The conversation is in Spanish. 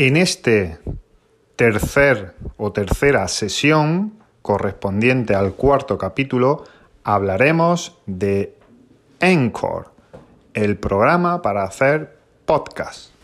En este tercer o tercera sesión correspondiente al cuarto capítulo hablaremos de Encore, el programa para hacer podcast.